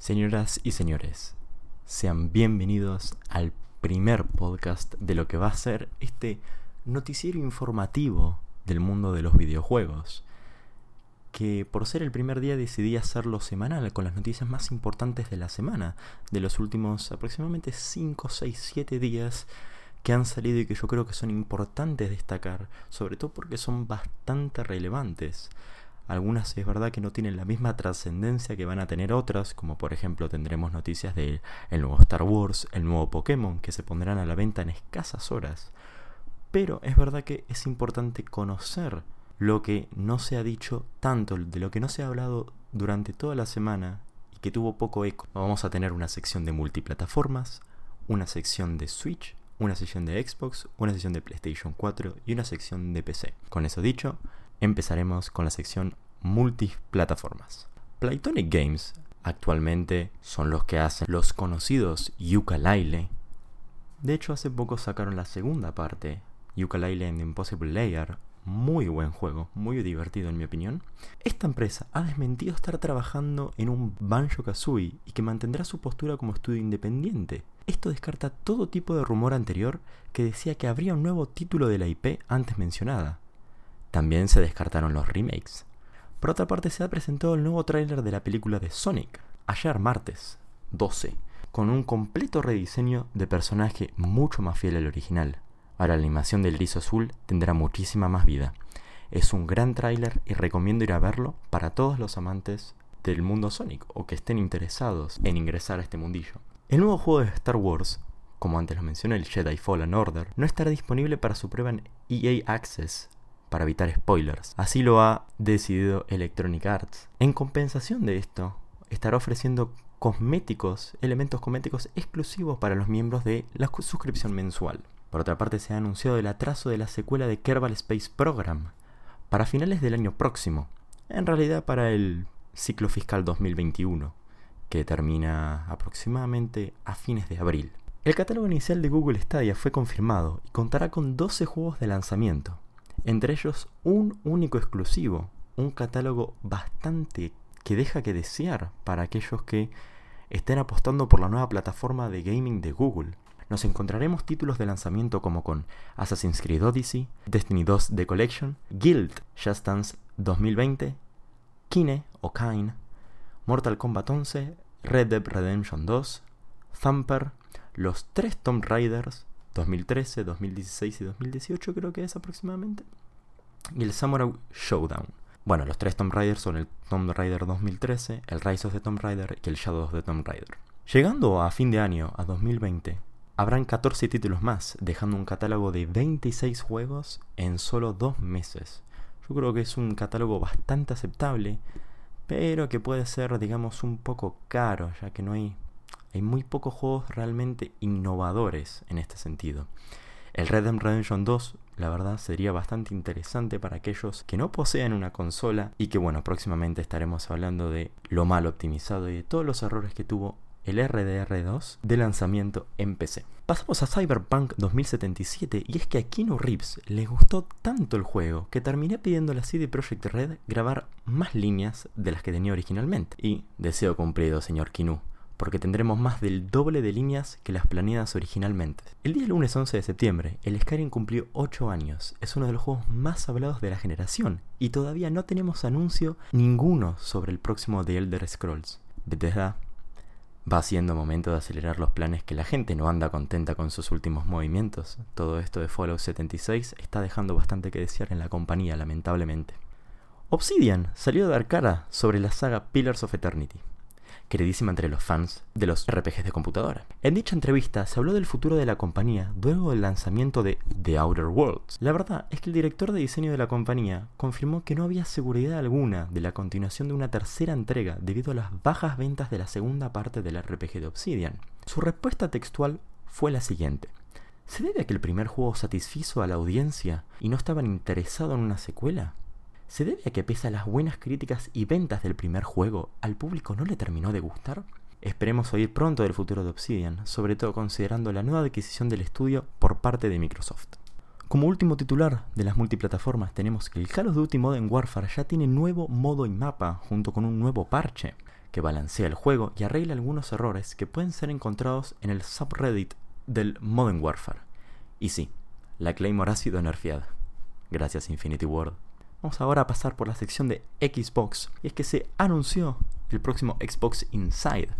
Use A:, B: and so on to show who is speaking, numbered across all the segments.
A: Señoras y señores, sean bienvenidos al primer podcast de lo que va a ser este noticiero informativo del mundo de los videojuegos. Que por ser el primer día decidí hacerlo semanal con las noticias más importantes de la semana, de los últimos aproximadamente 5, 6, 7 días que han salido y que yo creo que son importantes destacar, sobre todo porque son bastante relevantes. Algunas es verdad que no tienen la misma trascendencia que van a tener otras, como por ejemplo tendremos noticias de el nuevo Star Wars, el nuevo Pokémon, que se pondrán a la venta en escasas horas. Pero es verdad que es importante conocer lo que no se ha dicho tanto, de lo que no se ha hablado durante toda la semana y que tuvo poco eco. Vamos a tener una sección de multiplataformas, una sección de Switch, una sección de Xbox, una sección de PlayStation 4 y una sección de PC. Con eso dicho, empezaremos con la sección multiplataformas. Playtonic Games actualmente son los que hacen los conocidos Yooka-Laylee. De hecho, hace poco sacaron la segunda parte, Yooka-Laylee and Impossible Layer, muy buen juego, muy divertido en mi opinión. Esta empresa ha desmentido estar trabajando en un Banjo Kazooie y que mantendrá su postura como estudio independiente. Esto descarta todo tipo de rumor anterior que decía que habría un nuevo título de la IP antes mencionada. También se descartaron los remakes. Por otra parte, se ha presentado el nuevo tráiler de la película de Sonic, ayer martes 12, con un completo rediseño de personaje mucho más fiel al original. Ahora la animación del erizo azul tendrá muchísima más vida. Es un gran tráiler y recomiendo ir a verlo para todos los amantes del mundo Sonic o que estén interesados en ingresar a este mundillo. El nuevo juego de Star Wars, como antes lo mencioné, el Jedi Fallen Order, no estará disponible para su prueba en EA Access para evitar spoilers. Así lo ha decidido Electronic Arts. En compensación de esto, estará ofreciendo cosméticos, elementos cosméticos exclusivos para los miembros de la suscripción mensual. Por otra parte, se ha anunciado el atraso de la secuela de Kerbal Space Program para finales del año próximo, en realidad para el ciclo fiscal 2021, que termina aproximadamente a fines de abril. El catálogo inicial de Google Stadia fue confirmado y contará con 12 juegos de lanzamiento, entre ellos un único exclusivo, un catálogo bastante que deja que desear para aquellos que estén apostando por la nueva plataforma de gaming de Google. Nos encontraremos títulos de lanzamiento como con Assassin's Creed Odyssey, Destiny 2 The Collection, Guild Just Dance 2020, Kine o Kine, Mortal Kombat 11, Red Dead Redemption 2, Thumper, los tres Tomb Raiders, 2013, 2016 y 2018 creo que es aproximadamente. Y el Samurai Showdown. Bueno, los tres Tomb Raiders son el Tomb Raider 2013, el Rise of the Tomb Raider y el Shadow of the Tomb Raider. Llegando a fin de año, a 2020, habrán 14 títulos más, dejando un catálogo de 26 juegos en solo dos meses. Yo creo que es un catálogo bastante aceptable, pero que puede ser, digamos, un poco caro, ya que no hay hay muy pocos juegos realmente innovadores en este sentido. El Red Dead Redemption 2, la verdad, sería bastante interesante para aquellos que no posean una consola y que, bueno, próximamente estaremos hablando de lo mal optimizado y de todos los errores que tuvo el RDR2 de lanzamiento en PC. Pasamos a Cyberpunk 2077 y es que a Keanu Reeves le gustó tanto el juego que terminé pidiendo a la CD Projekt Red grabar más líneas de las que tenía originalmente. Y deseo cumplido, señor Kinu porque tendremos más del doble de líneas que las planeadas originalmente. El día lunes 11 de septiembre, el Skyrim cumplió 8 años. Es uno de los juegos más hablados de la generación y todavía no tenemos anuncio ninguno sobre el próximo The Elder Scrolls. Bethesda va siendo momento de acelerar los planes que la gente no anda contenta con sus últimos movimientos. Todo esto de Fallout 76 está dejando bastante que desear en la compañía, lamentablemente. Obsidian salió a dar cara sobre la saga Pillars of Eternity queridísima entre los fans de los RPGs de computadora. En dicha entrevista se habló del futuro de la compañía luego del lanzamiento de The Outer Worlds. La verdad es que el director de diseño de la compañía confirmó que no había seguridad alguna de la continuación de una tercera entrega debido a las bajas ventas de la segunda parte del RPG de Obsidian. Su respuesta textual fue la siguiente. ¿Se debe a que el primer juego satisfizo a la audiencia y no estaban interesados en una secuela? ¿Se debe a que pese a las buenas críticas y ventas del primer juego, al público no le terminó de gustar? Esperemos oír pronto del futuro de Obsidian, sobre todo considerando la nueva adquisición del estudio por parte de Microsoft. Como último titular de las multiplataformas tenemos que el Call of Duty Modern Warfare ya tiene nuevo modo y mapa junto con un nuevo parche. que balancea el juego y arregla algunos errores que pueden ser encontrados en el subreddit del Modern Warfare. Y sí, la Claymore ha sido nerfeada. Gracias Infinity World. Vamos ahora a pasar por la sección de Xbox. Y es que se anunció el próximo Xbox Inside.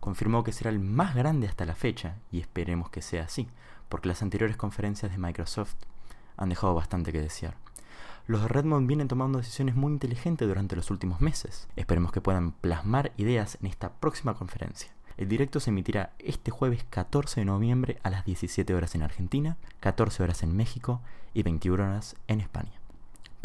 A: Confirmó que será el más grande hasta la fecha y esperemos que sea así, porque las anteriores conferencias de Microsoft han dejado bastante que desear. Los de Redmond vienen tomando decisiones muy inteligentes durante los últimos meses. Esperemos que puedan plasmar ideas en esta próxima conferencia. El directo se emitirá este jueves 14 de noviembre a las 17 horas en Argentina, 14 horas en México y 21 horas en España.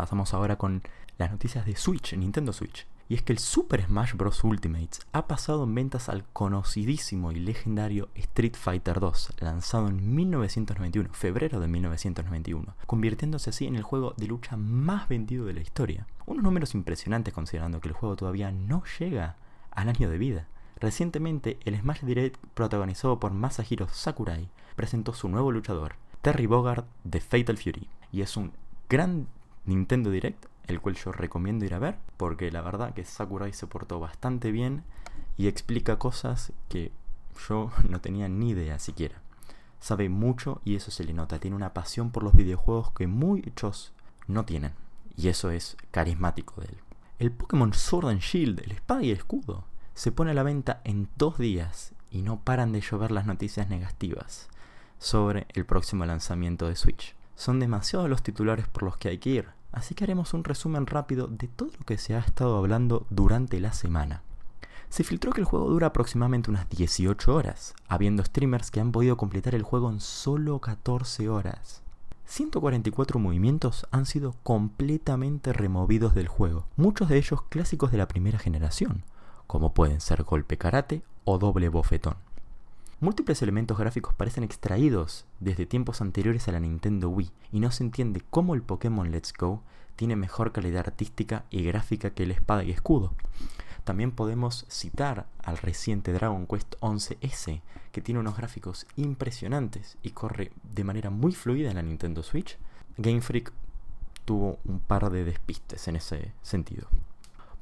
A: Pasamos ahora con las noticias de Switch, Nintendo Switch. Y es que el Super Smash Bros. Ultimates ha pasado en ventas al conocidísimo y legendario Street Fighter 2, lanzado en 1991, febrero de 1991, convirtiéndose así en el juego de lucha más vendido de la historia. Unos números impresionantes considerando que el juego todavía no llega al año de vida. Recientemente, el Smash Direct protagonizado por Masahiro Sakurai presentó su nuevo luchador, Terry Bogard de Fatal Fury, y es un gran Nintendo Direct el cual yo recomiendo ir a ver, porque la verdad que Sakurai se portó bastante bien y explica cosas que yo no tenía ni idea siquiera. Sabe mucho y eso se le nota, tiene una pasión por los videojuegos que muchos no tienen, y eso es carismático de él. El Pokémon Sword and Shield, el espada y el escudo, se pone a la venta en dos días y no paran de llover las noticias negativas sobre el próximo lanzamiento de Switch. Son demasiados los titulares por los que hay que ir, así que haremos un resumen rápido de todo lo que se ha estado hablando durante la semana. Se filtró que el juego dura aproximadamente unas 18 horas, habiendo streamers que han podido completar el juego en solo 14 horas. 144 movimientos han sido completamente removidos del juego, muchos de ellos clásicos de la primera generación, como pueden ser golpe karate o doble bofetón. Múltiples elementos gráficos parecen extraídos desde tiempos anteriores a la Nintendo Wii y no se entiende cómo el Pokémon Let's Go tiene mejor calidad artística y gráfica que el espada y escudo. También podemos citar al reciente Dragon Quest 11S, que tiene unos gráficos impresionantes y corre de manera muy fluida en la Nintendo Switch. Game Freak tuvo un par de despistes en ese sentido.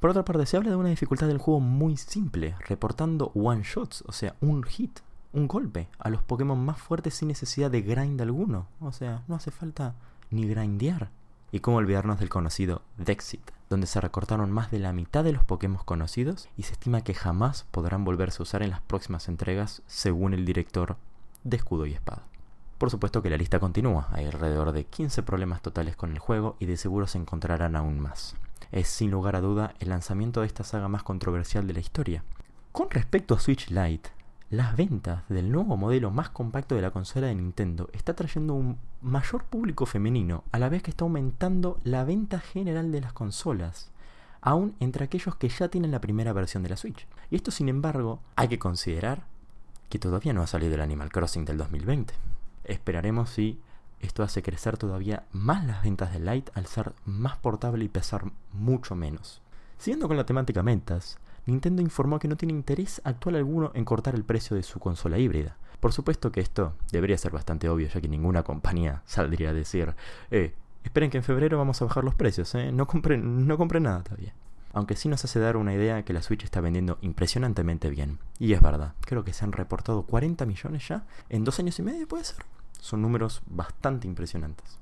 A: Por otra parte, se habla de una dificultad del juego muy simple, reportando one shots, o sea, un hit un golpe a los Pokémon más fuertes sin necesidad de grind alguno. O sea, no hace falta ni grindear. Y cómo olvidarnos del conocido Dexit, donde se recortaron más de la mitad de los Pokémon conocidos y se estima que jamás podrán volverse a usar en las próximas entregas, según el director de Escudo y Espada. Por supuesto que la lista continúa, hay alrededor de 15 problemas totales con el juego y de seguro se encontrarán aún más. Es sin lugar a duda el lanzamiento de esta saga más controversial de la historia. Con respecto a Switch Lite, las ventas del nuevo modelo más compacto de la consola de Nintendo está trayendo un mayor público femenino, a la vez que está aumentando la venta general de las consolas, aún entre aquellos que ya tienen la primera versión de la Switch. Y esto, sin embargo, hay que considerar que todavía no ha salido el Animal Crossing del 2020. Esperaremos si esto hace crecer todavía más las ventas de Lite al ser más portable y pesar mucho menos. Siguiendo con la temática ventas, Nintendo informó que no tiene interés actual alguno en cortar el precio de su consola híbrida. Por supuesto que esto debería ser bastante obvio, ya que ninguna compañía saldría a decir, eh, esperen que en febrero vamos a bajar los precios, eh, no compren, no compren nada todavía. Aunque sí nos hace dar una idea que la Switch está vendiendo impresionantemente bien. Y es verdad, creo que se han reportado 40 millones ya en dos años y medio, puede ser. Son números bastante impresionantes.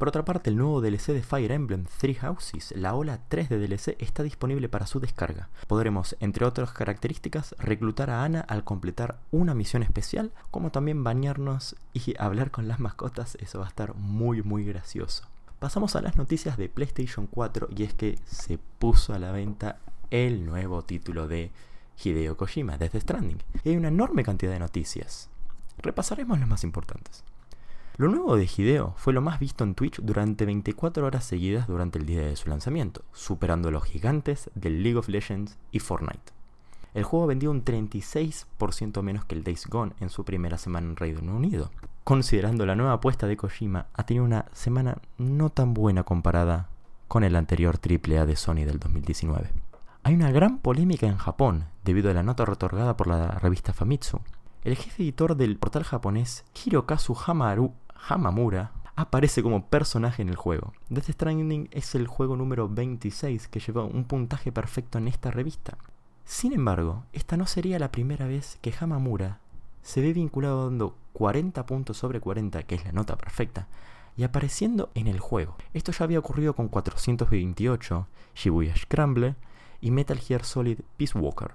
A: Por otra parte, el nuevo DLC de Fire Emblem Three Houses, la ola 3 de DLC, está disponible para su descarga. Podremos, entre otras características, reclutar a Ana al completar una misión especial, como también bañarnos y hablar con las mascotas, eso va a estar muy muy gracioso. Pasamos a las noticias de PlayStation 4 y es que se puso a la venta el nuevo título de Hideo Kojima, Death Stranding. Y hay una enorme cantidad de noticias. Repasaremos las más importantes. Lo nuevo de Hideo fue lo más visto en Twitch durante 24 horas seguidas durante el día de su lanzamiento, superando a los gigantes del League of Legends y Fortnite. El juego vendió un 36% menos que el Days Gone en su primera semana en Reino Unido. Considerando la nueva apuesta de Kojima, ha tenido una semana no tan buena comparada con el anterior AAA de Sony del 2019. Hay una gran polémica en Japón debido a la nota otorgada por la revista Famitsu. El jefe editor del portal japonés Hirokazu Hamaru Hamamura aparece como personaje en el juego. Death Stranding es el juego número 26 que lleva un puntaje perfecto en esta revista. Sin embargo, esta no sería la primera vez que Hamamura se ve vinculado dando 40 puntos sobre 40, que es la nota perfecta, y apareciendo en el juego. Esto ya había ocurrido con 428, Shibuya Scramble y Metal Gear Solid Peace Walker.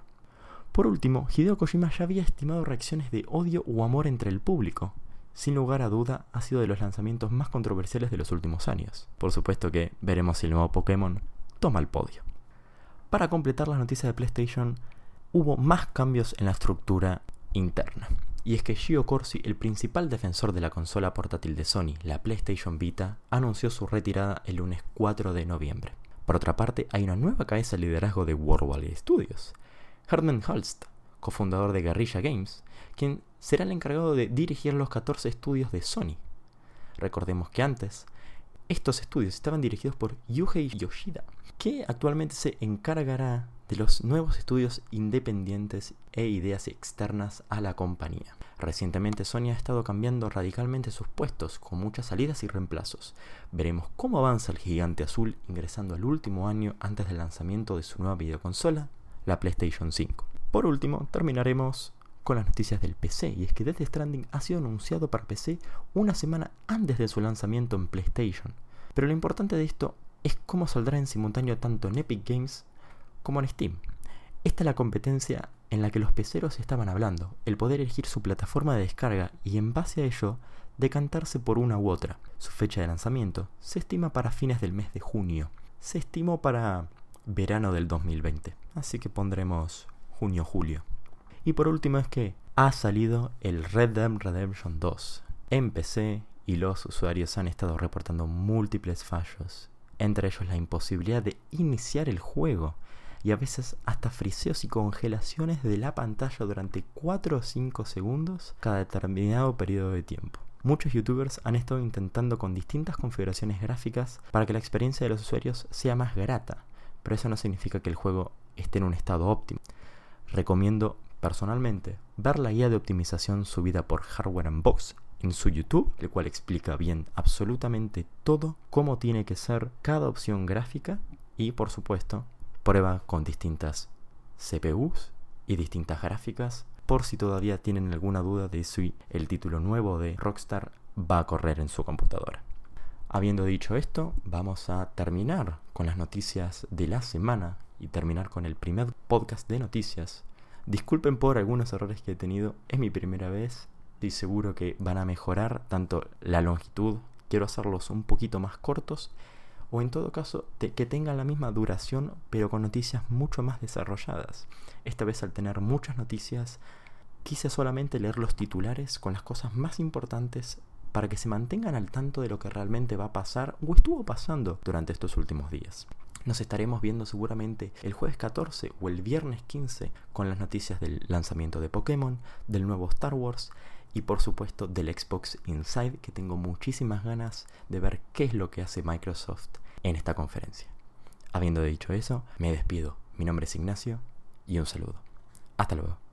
A: Por último, Hideo Kojima ya había estimado reacciones de odio o amor entre el público. Sin lugar a duda, ha sido de los lanzamientos más controversiales de los últimos años. Por supuesto que veremos si el nuevo Pokémon toma el podio. Para completar las noticias de PlayStation, hubo más cambios en la estructura interna. Y es que Gio Corsi, el principal defensor de la consola portátil de Sony, la PlayStation Vita, anunció su retirada el lunes 4 de noviembre. Por otra parte, hay una nueva cabeza de liderazgo de World Studios, Herman Holst, cofundador de Guerrilla Games, quien será el encargado de dirigir los 14 estudios de Sony. Recordemos que antes, estos estudios estaban dirigidos por Yuhei Yoshida, que actualmente se encargará de los nuevos estudios independientes e ideas externas a la compañía. Recientemente Sony ha estado cambiando radicalmente sus puestos, con muchas salidas y reemplazos. Veremos cómo avanza el gigante azul ingresando al último año antes del lanzamiento de su nueva videoconsola, la PlayStation 5. Por último, terminaremos con las noticias del PC, y es que Death Stranding ha sido anunciado para PC una semana antes de su lanzamiento en PlayStation. Pero lo importante de esto es cómo saldrá en simultáneo tanto en Epic Games como en Steam. Esta es la competencia en la que los peceros estaban hablando, el poder elegir su plataforma de descarga y en base a ello decantarse por una u otra. Su fecha de lanzamiento se estima para fines del mes de junio. Se estimó para verano del 2020, así que pondremos junio-julio. Y por último es que ha salido el Red Dead Redemption 2 en PC y los usuarios han estado reportando múltiples fallos, entre ellos la imposibilidad de iniciar el juego y a veces hasta friseos y congelaciones de la pantalla durante 4 o 5 segundos cada determinado periodo de tiempo. Muchos youtubers han estado intentando con distintas configuraciones gráficas para que la experiencia de los usuarios sea más grata, pero eso no significa que el juego esté en un estado óptimo. Recomiendo personalmente ver la guía de optimización subida por Hardware Unbox en su YouTube, el cual explica bien absolutamente todo cómo tiene que ser cada opción gráfica y por supuesto prueba con distintas CPUs y distintas gráficas por si todavía tienen alguna duda de si el título nuevo de Rockstar va a correr en su computadora. Habiendo dicho esto, vamos a terminar con las noticias de la semana y terminar con el primer podcast de noticias Disculpen por algunos errores que he tenido, es mi primera vez, estoy seguro que van a mejorar tanto la longitud, quiero hacerlos un poquito más cortos, o en todo caso que tengan la misma duración pero con noticias mucho más desarrolladas. Esta vez al tener muchas noticias, quise solamente leer los titulares con las cosas más importantes para que se mantengan al tanto de lo que realmente va a pasar o estuvo pasando durante estos últimos días. Nos estaremos viendo seguramente el jueves 14 o el viernes 15 con las noticias del lanzamiento de Pokémon, del nuevo Star Wars y por supuesto del Xbox Inside que tengo muchísimas ganas de ver qué es lo que hace Microsoft en esta conferencia. Habiendo dicho eso, me despido. Mi nombre es Ignacio y un saludo. Hasta luego.